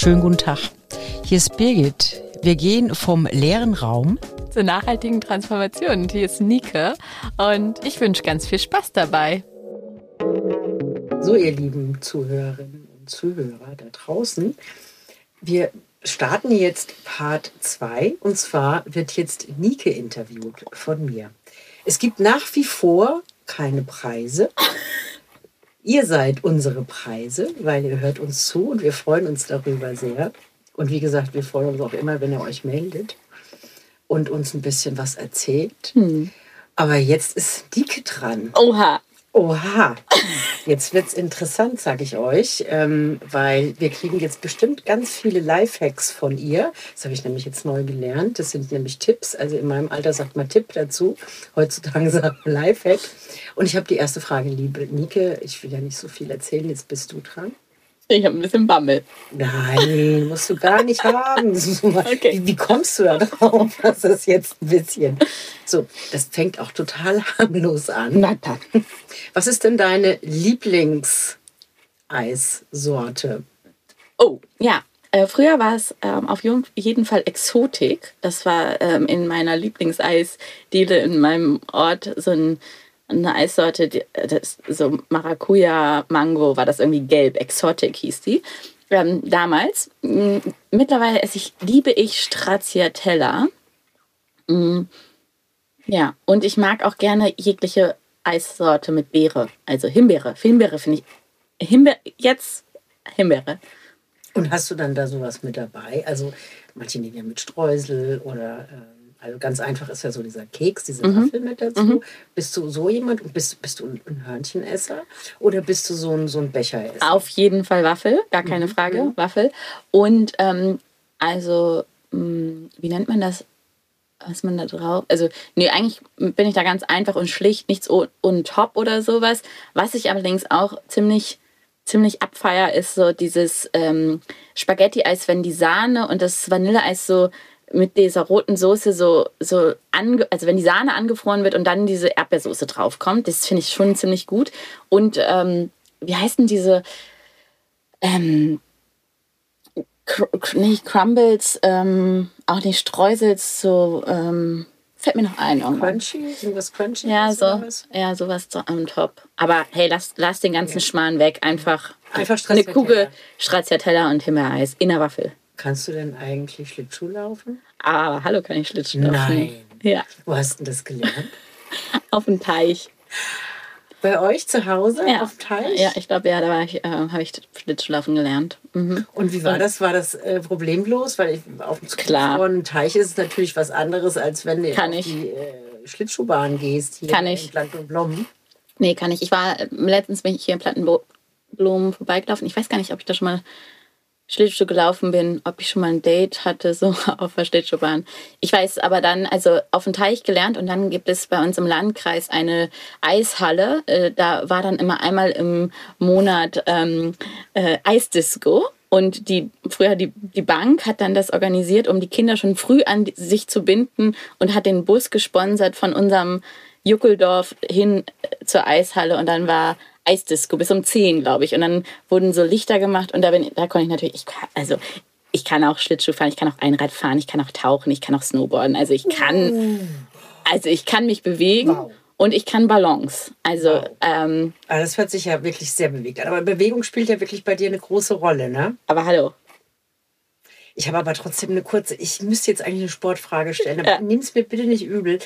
Schönen guten Tag. Hier ist Birgit. Wir gehen vom leeren Raum zur nachhaltigen Transformation. Und hier ist Nike und ich wünsche ganz viel Spaß dabei. So, ihr lieben Zuhörerinnen und Zuhörer da draußen, wir starten jetzt Part 2 und zwar wird jetzt Nike interviewt von mir. Es gibt nach wie vor keine Preise. Ihr seid unsere Preise, weil ihr hört uns zu und wir freuen uns darüber sehr. Und wie gesagt, wir freuen uns auch immer, wenn ihr euch meldet und uns ein bisschen was erzählt. Hm. Aber jetzt ist Dike dran. Oha. Oha, jetzt wird es interessant, sage ich euch, ähm, weil wir kriegen jetzt bestimmt ganz viele Lifehacks von ihr. Das habe ich nämlich jetzt neu gelernt. Das sind nämlich Tipps. Also in meinem Alter sagt man Tipp dazu. Heutzutage sagt man Lifehack. Und ich habe die erste Frage, liebe Nike. Ich will ja nicht so viel erzählen. Jetzt bist du dran. Ich habe ein bisschen Bammel. Nein, musst du gar nicht haben. Okay. Wie, wie, kommst du da drauf? Das ist jetzt ein bisschen. So, das fängt auch total harmlos an. Na dann. Was ist denn deine Lieblingseissorte? Oh, ja. Äh, früher war es ähm, auf jeden Fall Exotik. Das war ähm, in meiner Lieblingseisdiele in meinem Ort so ein eine Eissorte, die, das, so Maracuja, Mango, war das irgendwie gelb, Exotic hieß die. Ähm, damals. Mm, mittlerweile esse ich, liebe ich Stracciatella. Mm, ja, und ich mag auch gerne jegliche Eissorte mit Beere, also Himbeere. Himbeere finde ich. Himbeere, jetzt Himbeere. Und hast du dann da sowas mit dabei? Also manche nehmen ja mit Streusel oder. Äh also ganz einfach ist ja so dieser Keks, diese mhm. Waffel mit dazu. Mhm. Bist du so jemand und bist, bist du ein Hörnchenesser oder bist du so ein, so ein Becheresser? Auf jeden Fall Waffel, gar keine mhm. Frage. Waffel. Und ähm, also, mh, hm, wie nennt man das? Was man da drauf? Also, nee, eigentlich bin ich da ganz einfach und schlicht, nichts on top oder sowas. Was ich allerdings auch ziemlich ziemlich abfeier, ist so dieses ähm, Spaghetti-Eis, wenn die Sahne und das Vanilleeis so mit dieser roten Soße so, so ange also wenn die Sahne angefroren wird und dann diese Erdbeersoße draufkommt, das finde ich schon ziemlich gut. Und ähm, wie heißt denn diese ähm, Cr nicht Crumbles, ähm, auch nicht Streusels, so ähm, fällt mir noch ein irgendwann. Crunchy? Irgendwas Crunchy? Ja, so, ja, sowas so am Top. Aber hey, lass, lass den ganzen ja. Schmarrn weg. Einfach, Einfach eine Kugel Stracciatella und Himbeereis in der Waffel. Kannst du denn eigentlich Schlittschuh laufen? Ah, hallo, kann ich Schlittschuh laufen? Nein. Ja. Wo hast du das gelernt? auf dem Teich. Bei euch zu Hause ja. auf dem Teich? Ja, ich glaube, ja, da äh, habe ich Schlittschuhlaufen gelernt. Mhm. Und wie war das? War das äh, problemlos? Weil ich, auf dem Teich ist es natürlich was anderes, als wenn du auf die äh, Schlittschuhbahn gehst. Hier kann ich. in Plattenblom. Nee, kann ich. Ich war, äh, letztens bin ich hier in Plattenblumen vorbeigelaufen. Ich weiß gar nicht, ob ich da schon mal Schlittschuh gelaufen bin, ob ich schon mal ein Date hatte, so auf der Schlittschuhbahn. Ich weiß aber dann, also auf dem Teich gelernt und dann gibt es bei uns im Landkreis eine Eishalle. Äh, da war dann immer einmal im Monat ähm, äh, Eisdisco. Und die, früher die, die Bank hat dann das organisiert, um die Kinder schon früh an sich zu binden und hat den Bus gesponsert von unserem Juckeldorf hin äh, zur Eishalle und dann war Eisdisco bis um 10, glaube ich. Und dann wurden so Lichter gemacht und da, bin, da konnte ich natürlich, ich, also ich kann auch Schlittschuh fahren, ich kann auch Einrad fahren, ich kann auch tauchen, ich kann auch Snowboarden. Also ich kann, also ich kann mich bewegen. Wow. Und ich kann Balance. Also, wow. ähm, also das hört sich ja wirklich sehr bewegt an. Aber Bewegung spielt ja wirklich bei dir eine große Rolle, ne? Aber hallo. Ich habe aber trotzdem eine kurze, ich müsste jetzt eigentlich eine Sportfrage stellen, aber ja. nimm es mir bitte nicht übel.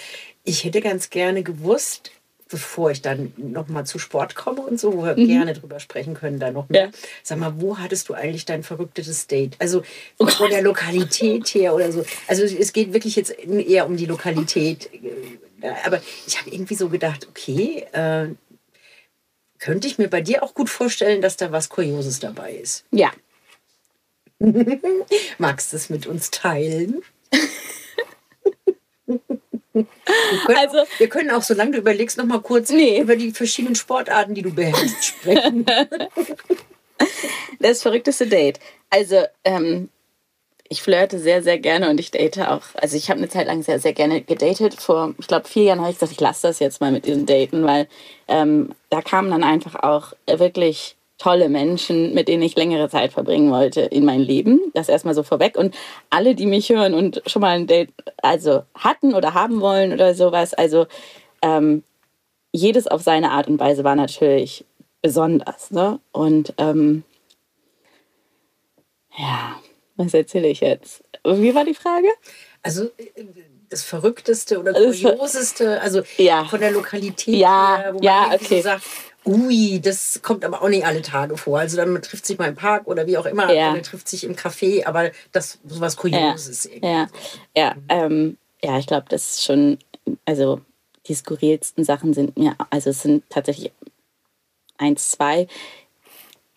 Ich hätte ganz gerne gewusst, bevor ich dann nochmal zu Sport komme und so, wo wir mhm. gerne drüber sprechen können, da noch mehr. Ja. Sag mal, wo hattest du eigentlich dein verrücktes Date? Also oh von der Lokalität her oder so. Also es geht wirklich jetzt eher um die Lokalität. Äh, aber ich habe irgendwie so gedacht, okay, äh, könnte ich mir bei dir auch gut vorstellen, dass da was Kurioses dabei ist. Ja. Magst du es mit uns teilen? Wir können, also, wir können auch, solange du überlegst, noch mal kurz nee. über die verschiedenen Sportarten, die du beherrschst, sprechen. das verrückteste Date. Also, ähm, ich flirte sehr, sehr gerne und ich date auch. Also ich habe eine Zeit lang sehr, sehr gerne gedatet. Vor, ich glaube, vier Jahren habe ich gesagt, ich lasse das jetzt mal mit diesen Daten, weil ähm, da kamen dann einfach auch wirklich tolle Menschen, mit denen ich längere Zeit verbringen wollte in mein Leben. Das erstmal so vorweg. Und alle, die mich hören und schon mal ein Date also hatten oder haben wollen oder sowas, also ähm, jedes auf seine Art und Weise war natürlich besonders. Ne? Und ähm, ja, was erzähle ich jetzt? Wie war die Frage? Also äh, das Verrückteste oder Kurioseste, also ja. von der Lokalität ja, her, wo man ja, okay. so sagt, ui, das kommt aber auch nicht alle Tage vor. Also dann man trifft sich mal im Park oder wie auch immer, ja. man trifft sich im Café, aber das sowas Kurioses. Ja, ja, ja, ähm, ja ich glaube, das ist schon, also die skurrilsten Sachen sind mir, also es sind tatsächlich eins, zwei,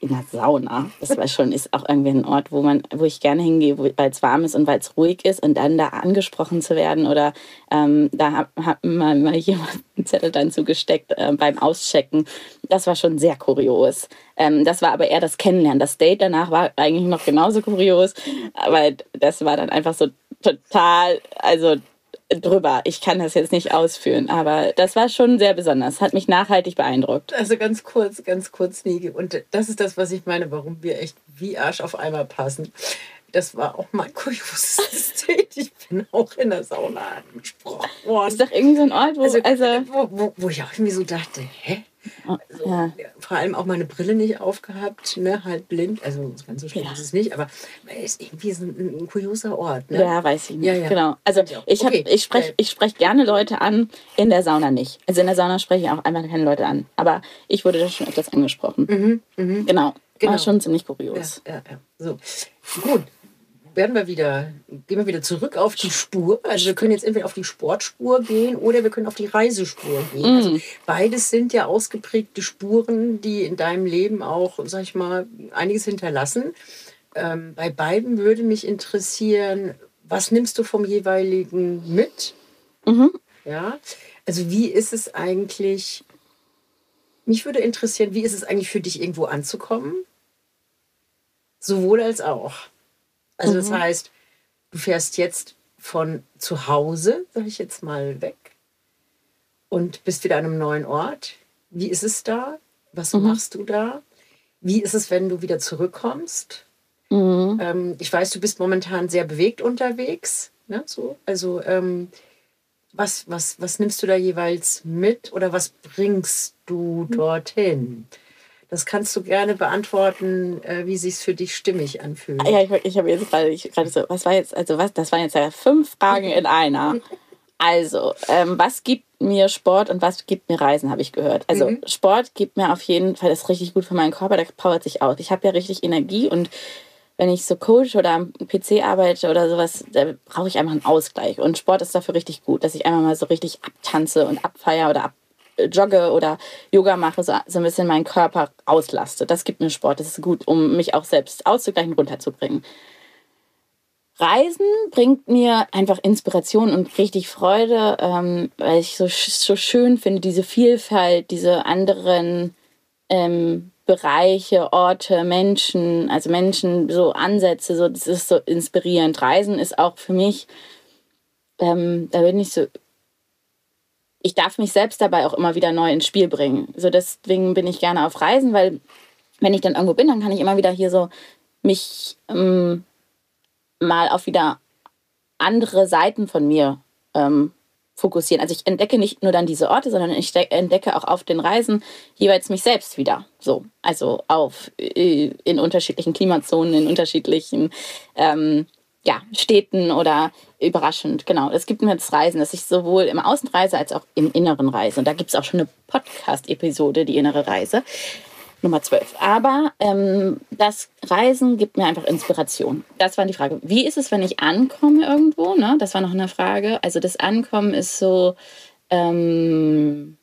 in der Sauna. Das war schon, ist auch irgendwie ein Ort, wo man, wo ich gerne hingehe, weil es warm ist und weil es ruhig ist und dann da angesprochen zu werden oder ähm, da hat, hat mal, jemand einen Zettel dann zugesteckt äh, beim Auschecken. Das war schon sehr kurios. Ähm, das war aber eher das Kennenlernen. Das Date danach war eigentlich noch genauso kurios, aber das war dann einfach so total, also drüber. Ich kann das jetzt nicht ausführen, aber das war schon sehr besonders. Hat mich nachhaltig beeindruckt. Also ganz kurz, ganz kurz, Niki. Und das ist das, was ich meine, warum wir echt wie Arsch auf einmal passen. Das war auch mein kurioses Date. Ich bin auch in der Sauna angesprochen worden. Ist doch irgendwie so ein Ort, wo, also, also wo, wo, wo ich auch irgendwie so dachte, hä? Also, ja. Vor allem auch meine Brille nicht aufgehabt, ne, halt blind. Also ganz so schlimm ja. ist es nicht, aber es ist irgendwie so ein, ein kurioser Ort. Ne? Ja, weiß ich nicht. Ja. Genau. Also ich, okay. ich spreche ich sprech gerne Leute an, in der Sauna nicht. Also in der Sauna spreche ich auch einfach keine Leute an. Aber ich wurde da schon öfters angesprochen. Mhm, mh. Genau. genau. War schon ziemlich kurios. Ja, ja, ja. So. Gut, werden wir wieder, gehen wir wieder zurück auf die Spur. Also wir können jetzt entweder auf die Sportspur gehen oder wir können auf die Reisespur gehen. Mm. Also beides sind ja ausgeprägte Spuren, die in deinem Leben auch, sag ich mal, einiges hinterlassen. Ähm, bei beiden würde mich interessieren, was nimmst du vom jeweiligen mit? Mhm. Ja, also wie ist es eigentlich, mich würde interessieren, wie ist es eigentlich für dich irgendwo anzukommen? Sowohl als auch. Also mhm. das heißt, du fährst jetzt von zu Hause, sag ich jetzt mal, weg und bist wieder an einem neuen Ort. Wie ist es da? Was mhm. machst du da? Wie ist es, wenn du wieder zurückkommst? Mhm. Ähm, ich weiß, du bist momentan sehr bewegt unterwegs. Ne? So, also ähm, was, was, was nimmst du da jeweils mit oder was bringst du mhm. dorthin? Das kannst du gerne beantworten, äh, wie sich für dich stimmig anfühlt. Ja, ich, ich habe jetzt gerade so, was war jetzt, also was, das waren jetzt ja fünf Fragen in einer. Also, ähm, was gibt mir Sport und was gibt mir Reisen, habe ich gehört. Also mhm. Sport gibt mir auf jeden Fall, das ist richtig gut für meinen Körper, der powert sich aus. Ich habe ja richtig Energie und wenn ich so Coach oder am PC arbeite oder sowas, da brauche ich einfach einen Ausgleich. Und Sport ist dafür richtig gut, dass ich einmal mal so richtig abtanze und abfeier oder ab jogge oder Yoga mache, so, so ein bisschen meinen Körper auslaste. Das gibt mir Sport. Das ist gut, um mich auch selbst auszugleichen, runterzubringen. Reisen bringt mir einfach Inspiration und richtig Freude, ähm, weil ich so, so schön finde, diese Vielfalt, diese anderen ähm, Bereiche, Orte, Menschen, also Menschen, so Ansätze, so, das ist so inspirierend. Reisen ist auch für mich, ähm, da bin ich so ich darf mich selbst dabei auch immer wieder neu ins Spiel bringen. So deswegen bin ich gerne auf Reisen, weil wenn ich dann irgendwo bin, dann kann ich immer wieder hier so mich ähm, mal auf wieder andere Seiten von mir ähm, fokussieren. Also ich entdecke nicht nur dann diese Orte, sondern ich entdecke auch auf den Reisen jeweils mich selbst wieder. So, also auf äh, in unterschiedlichen Klimazonen, in unterschiedlichen ähm, ja, Städten oder überraschend. Genau, es gibt mir das Reisen, dass ich sowohl im Außen reise als auch im Inneren reise. Und da gibt es auch schon eine Podcast-Episode, die innere Reise. Nummer 12. Aber ähm, das Reisen gibt mir einfach Inspiration. Das war die Frage. Wie ist es, wenn ich ankomme irgendwo? Ne? Das war noch eine Frage. Also das Ankommen ist so, ähm,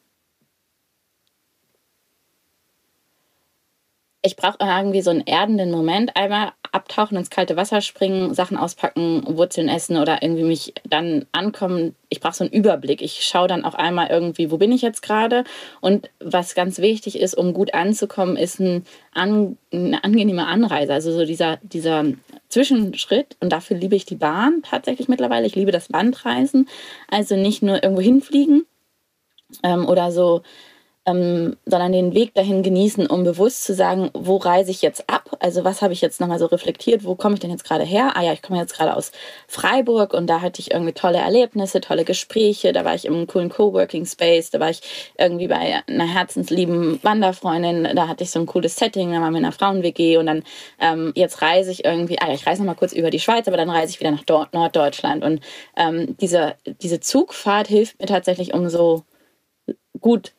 ich brauche irgendwie so einen erdenden Moment. Einmal abtauchen, ins kalte Wasser springen, Sachen auspacken, Wurzeln essen oder irgendwie mich dann ankommen. Ich brauche so einen Überblick. Ich schaue dann auch einmal irgendwie, wo bin ich jetzt gerade? Und was ganz wichtig ist, um gut anzukommen, ist ein an, eine angenehme Anreise. Also so dieser, dieser Zwischenschritt. Und dafür liebe ich die Bahn tatsächlich mittlerweile. Ich liebe das Landreisen. Also nicht nur irgendwo hinfliegen ähm, oder so ähm, sondern den Weg dahin genießen, um bewusst zu sagen, wo reise ich jetzt ab? Also was habe ich jetzt nochmal so reflektiert? Wo komme ich denn jetzt gerade her? Ah ja, ich komme jetzt gerade aus Freiburg und da hatte ich irgendwie tolle Erlebnisse, tolle Gespräche. Da war ich im coolen Coworking Space, da war ich irgendwie bei einer herzenslieben Wanderfreundin, da hatte ich so ein cooles Setting, da waren wir in einer Frauen-WG und dann ähm, jetzt reise ich irgendwie, ah ja, ich reise nochmal kurz über die Schweiz, aber dann reise ich wieder nach Dort, Norddeutschland. Und ähm, diese, diese Zugfahrt hilft mir tatsächlich, um so gut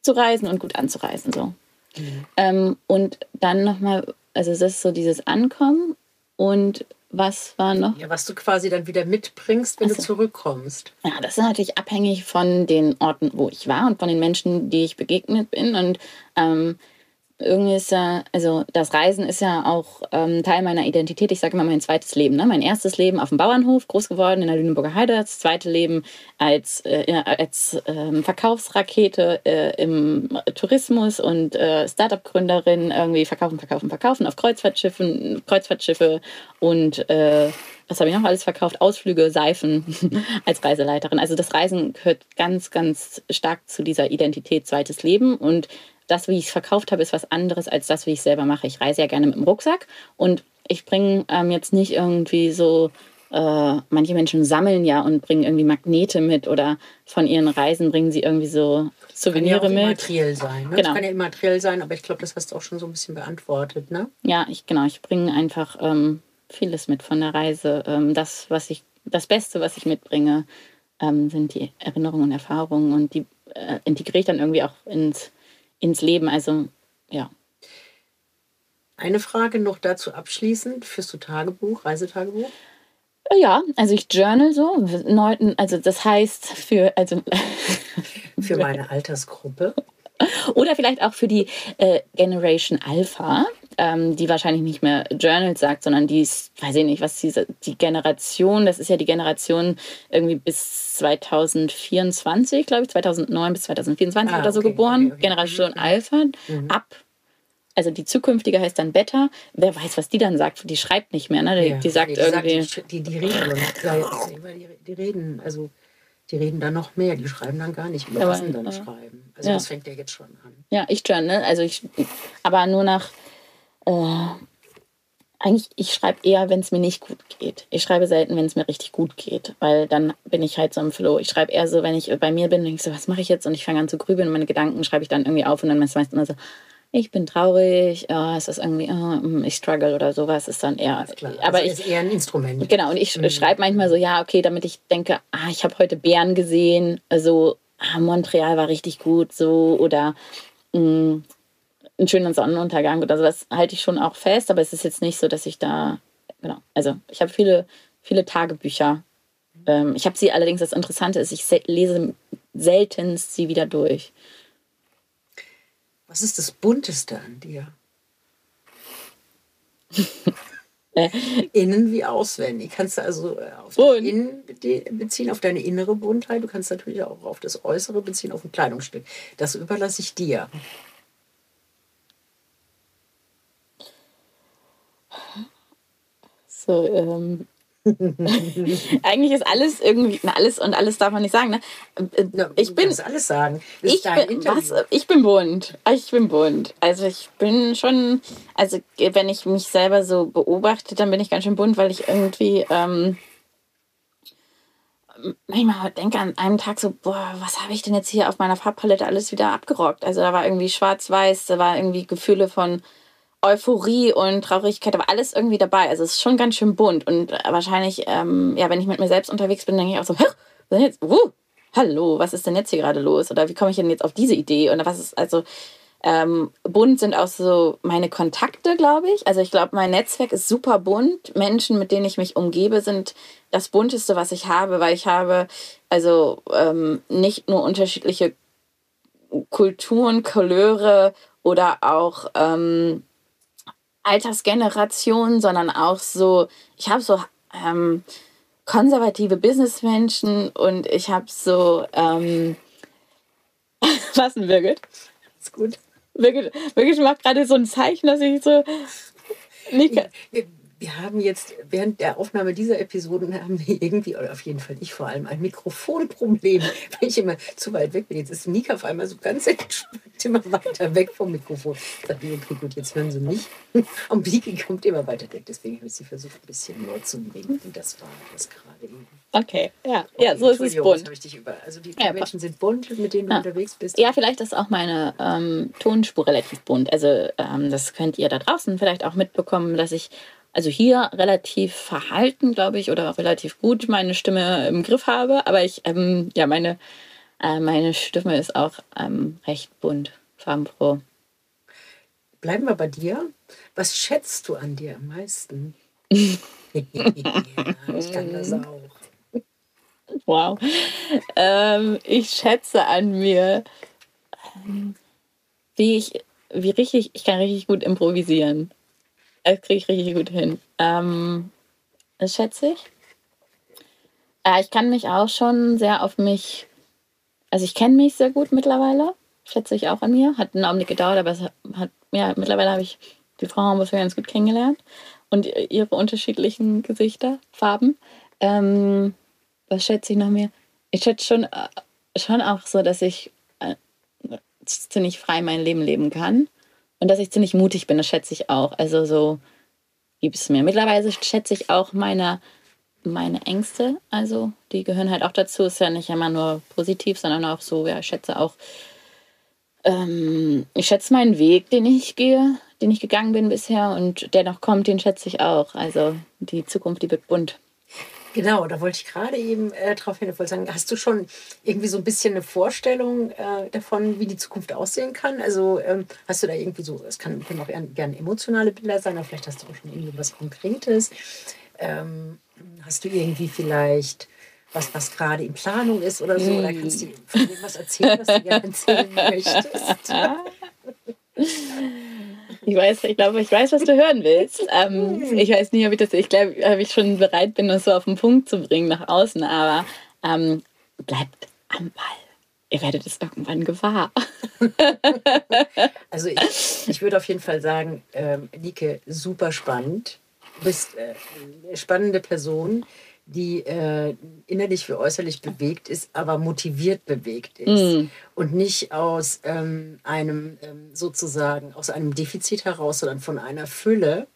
abzureisen und gut anzureisen. So. Mhm. Ähm, und dann nochmal, also das ist so dieses Ankommen und was war noch? Ja, was du quasi dann wieder mitbringst, wenn also, du zurückkommst. Ja, das ist natürlich abhängig von den Orten, wo ich war und von den Menschen, die ich begegnet bin. Und ähm, irgendwie ist ja, also das Reisen ist ja auch ähm, Teil meiner Identität. Ich sage immer mein zweites Leben. Ne? Mein erstes Leben auf dem Bauernhof, groß geworden in der Lüneburger Heide. Das zweite Leben als, äh, als ähm, Verkaufsrakete äh, im Tourismus und äh, Startup-Gründerin. Irgendwie verkaufen, verkaufen, verkaufen auf Kreuzfahrtschiffen, Kreuzfahrtschiffe und äh, was habe ich noch alles verkauft? Ausflüge, Seifen als Reiseleiterin. Also das Reisen gehört ganz, ganz stark zu dieser Identität zweites Leben und das, wie ich es verkauft habe, ist was anderes als das, wie ich es selber mache. Ich reise ja gerne mit dem Rucksack und ich bringe ähm, jetzt nicht irgendwie so, äh, manche Menschen sammeln ja und bringen irgendwie Magnete mit oder von ihren Reisen bringen sie irgendwie so Souvenire kann ja auch immateriell sein. Ne? Genau. Das kann ja immateriell sein, aber ich glaube, das hast du auch schon so ein bisschen beantwortet. Ne? Ja, ich, genau. Ich bringe einfach ähm, vieles mit von der Reise. Ähm, das, was ich, das Beste, was ich mitbringe, ähm, sind die Erinnerungen und Erfahrungen und die äh, integriere ich dann irgendwie auch ins ins Leben. Also ja. Eine Frage noch dazu abschließend. Führst du Tagebuch, Reisetagebuch? Ja, also ich journal so. Also das heißt für, also für meine Altersgruppe. Oder vielleicht auch für die äh, Generation Alpha, ähm, die wahrscheinlich nicht mehr Journal sagt, sondern die ist, weiß ich nicht, was diese, die Generation, das ist ja die Generation irgendwie bis 2024, glaube ich, 2009 bis 2024 ah, oder so okay, geboren. Okay, okay. Generation mhm. Alpha. Mhm. Ab also die zukünftige heißt dann Beta. Wer weiß, was die dann sagt? Die schreibt nicht mehr, ne? Die, ja, die sagt die irgendwie. Sagt, die, die, reden, die, reden, also die reden dann noch mehr, die schreiben dann gar nicht mehr, lassen dann äh, schreiben. Also ja. das fängt ja jetzt schon an. Ja, ich journal, also ich, aber nur nach, äh, eigentlich, ich schreibe eher, wenn es mir nicht gut geht. Ich schreibe selten, wenn es mir richtig gut geht, weil dann bin ich halt so im Flow. Ich schreibe eher so, wenn ich bei mir bin, denke ich so, was mache ich jetzt? Und ich fange an zu grübeln und meine Gedanken schreibe ich dann irgendwie auf und dann ist meistens immer so, ich bin traurig, oh, es ist irgendwie, oh, ich struggle oder sowas, ist dann eher. Ist klar. Aber also ich, ist eher ein Instrument. Genau, und ich mhm. schreibe manchmal so, ja, okay, damit ich denke, ah, ich habe heute Bären gesehen, also ah, Montreal war richtig gut, so, oder mh, mm, ein schöner Sonnenuntergang oder sowas halte ich schon auch fest, aber es ist jetzt nicht so, dass ich da, genau, also ich habe viele, viele Tagebücher. Ähm, ich habe sie allerdings, das Interessante ist, ich lese seltenst sie wieder durch. Was ist das Bunteste an dir? Innen wie auswendig. Kannst du also äh, auf das Innen beziehen, auf deine innere Buntheit. Du kannst natürlich auch auf das Äußere beziehen, auf ein Kleidungsstück. Das überlasse ich dir. So, ähm, Eigentlich ist alles irgendwie, na, alles und alles darf man nicht sagen. Ne? Ich bin. Du alles sagen. ich, bin, was, ich bin bunt. Ich bin bunt. Also ich bin schon, also wenn ich mich selber so beobachte, dann bin ich ganz schön bunt, weil ich irgendwie ähm, manchmal denke an einem Tag so, boah, was habe ich denn jetzt hier auf meiner Farbpalette alles wieder abgerockt? Also da war irgendwie schwarz-weiß, da war irgendwie Gefühle von Euphorie und Traurigkeit, aber alles irgendwie dabei. Also es ist schon ganz schön bunt. Und wahrscheinlich, ähm, ja, wenn ich mit mir selbst unterwegs bin, denke ich auch so, was denn jetzt? Uh, hallo, was ist denn jetzt hier gerade los? Oder wie komme ich denn jetzt auf diese Idee? Oder was ist, also ähm, bunt sind auch so meine Kontakte, glaube ich. Also ich glaube, mein Netzwerk ist super bunt. Menschen, mit denen ich mich umgebe, sind das bunteste, was ich habe, weil ich habe also ähm, nicht nur unterschiedliche Kulturen, Couleur oder auch ähm, Altersgeneration, sondern auch so, ich habe so ähm, konservative Businessmenschen und ich habe so, ähm, was denn, Birgit? Ist gut. Birgit, Birgit macht gerade so ein Zeichen, dass ich so nicht. Wir haben jetzt während der Aufnahme dieser Episoden haben wir irgendwie, oder auf jeden Fall ich vor allem, ein Mikrofonproblem, weil ich immer zu weit weg bin. Jetzt ist Nika auf einmal so ganz entspannt immer weiter weg vom Mikrofon. Ich dachte, okay, gut, jetzt hören sie mich. Und Vicky kommt immer weiter weg. Deswegen habe ich sie versucht, ein bisschen nur zu. Und das war das gerade eben. Okay, ja, okay, ja, so ist es bunt. Also die ja, Menschen sind bunt, mit denen du ja. unterwegs bist. Ja, vielleicht ist auch meine ähm, Tonspur relativ bunt. Also ähm, das könnt ihr da draußen vielleicht auch mitbekommen, dass ich also hier relativ verhalten, glaube ich, oder auch relativ gut meine Stimme im Griff habe. Aber ich, ähm, ja, meine, äh, meine Stimme ist auch ähm, recht bunt, farbenfroh. Bleiben wir bei dir. Was schätzt du an dir am meisten? ja, ich kann das auch. Wow. Ähm, ich schätze an mir, ähm, wie ich, wie richtig, ich kann richtig gut improvisieren. Das kriege ich richtig gut hin. Ähm, das schätze ich. Äh, ich kann mich auch schon sehr auf mich, also ich kenne mich sehr gut mittlerweile, schätze ich auch an mir. Hat einen Augenblick gedauert, aber es hat, ja, mittlerweile habe ich die Frau Hamburg ganz gut kennengelernt und ihre unterschiedlichen Gesichter, Farben. Ähm, was schätze ich noch mehr? Ich schätze schon, äh, schon auch so, dass ich äh, ziemlich frei mein Leben leben kann. Und dass ich ziemlich mutig bin, das schätze ich auch. Also so gibt es mir. Mittlerweile schätze ich auch meine, meine Ängste. Also die gehören halt auch dazu. Ist ja nicht immer nur positiv, sondern auch so, ja, ich schätze auch, ähm, ich schätze meinen Weg, den ich gehe, den ich gegangen bin bisher und der noch kommt, den schätze ich auch. Also die Zukunft, die wird bunt. Genau, da wollte ich gerade eben äh, drauf hin. Wollte sagen, hast du schon irgendwie so ein bisschen eine Vorstellung äh, davon, wie die Zukunft aussehen kann? Also ähm, hast du da irgendwie so, es kann, können auch gerne emotionale Bilder sein, aber vielleicht hast du auch schon irgendwie was Konkretes. Ähm, hast du irgendwie vielleicht was, was gerade in Planung ist oder so? Oder kannst du von dem was erzählen, was du gerne erzählen möchtest? Ich weiß, ich glaube, ich weiß, was du hören willst. Ähm, ich weiß nicht, ob ich das, ich glaube, ob ich schon bereit bin, das so auf den Punkt zu bringen nach außen, aber ähm, bleibt am Ball. Ihr werdet es irgendwann gewahr. also ich, ich würde auf jeden Fall sagen, ähm, Nike, super spannend. Du bist äh, eine spannende Person die äh, innerlich wie äußerlich bewegt ist, aber motiviert bewegt ist. Mm. Und nicht aus ähm, einem ähm, sozusagen, aus einem Defizit heraus, sondern von einer Fülle.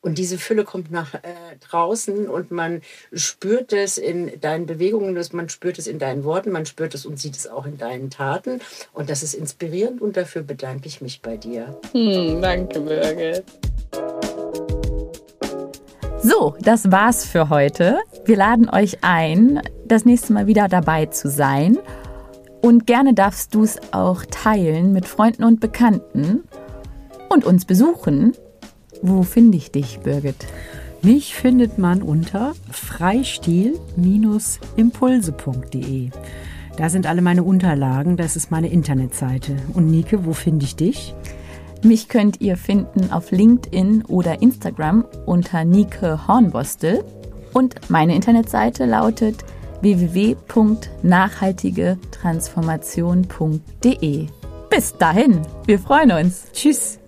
Und diese Fülle kommt nach äh, draußen und man spürt es in deinen Bewegungen, man spürt es in deinen Worten, man spürt es und sieht es auch in deinen Taten. Und das ist inspirierend und dafür bedanke ich mich bei dir. Hm, danke, Birgit. So, das war's für heute. Wir laden euch ein, das nächste Mal wieder dabei zu sein. Und gerne darfst du es auch teilen mit Freunden und Bekannten und uns besuchen. Wo finde ich dich, Birgit? Mich findet man unter freistil-impulse.de. Da sind alle meine Unterlagen, das ist meine Internetseite. Und Nike, wo finde ich dich? Mich könnt ihr finden auf LinkedIn oder Instagram unter Nike Hornbostel. Und meine Internetseite lautet www.nachhaltigetransformation.de. Bis dahin, wir freuen uns. Tschüss.